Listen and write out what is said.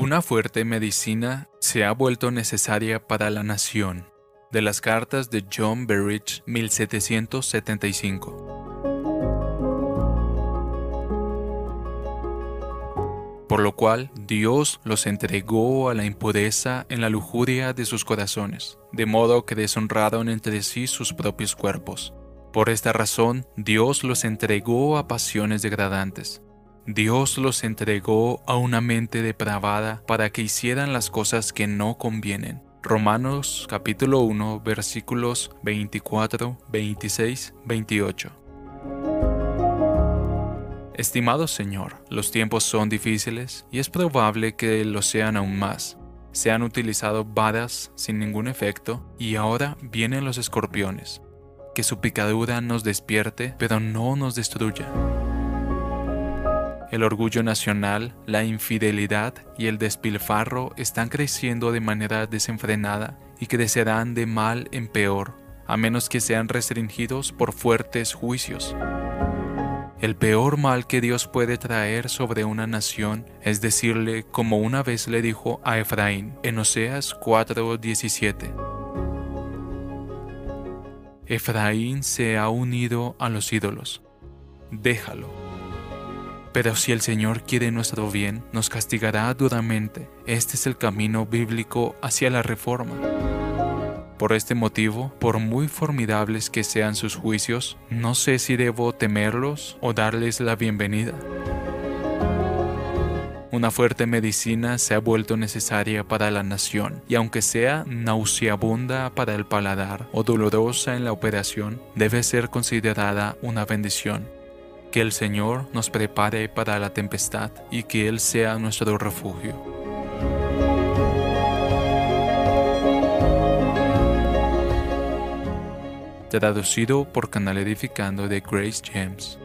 Una fuerte medicina se ha vuelto necesaria para la nación. De las cartas de John Berridge, 1775. Por lo cual Dios los entregó a la impureza en la lujuria de sus corazones, de modo que deshonraron entre sí sus propios cuerpos. Por esta razón Dios los entregó a pasiones degradantes Dios los entregó a una mente depravada para que hicieran las cosas que no convienen. Romanos capítulo 1 versículos 24, 26, 28. Estimado Señor, los tiempos son difíciles y es probable que lo sean aún más. Se han utilizado varas sin ningún efecto y ahora vienen los escorpiones. Que su picadura nos despierte, pero no nos destruya el orgullo nacional, la infidelidad y el despilfarro están creciendo de manera desenfrenada y crecerán de mal en peor, a menos que sean restringidos por fuertes juicios. El peor mal que Dios puede traer sobre una nación es decirle como una vez le dijo a Efraín en Oseas 4:17. Efraín se ha unido a los ídolos. Déjalo pero si el Señor quiere nuestro bien, nos castigará duramente. Este es el camino bíblico hacia la reforma. Por este motivo, por muy formidables que sean sus juicios, no sé si debo temerlos o darles la bienvenida. Una fuerte medicina se ha vuelto necesaria para la nación, y aunque sea nauseabunda para el paladar o dolorosa en la operación, debe ser considerada una bendición que el Señor nos prepare para la tempestad y que Él sea nuestro refugio. Traducido por Canal Edificando de Grace James.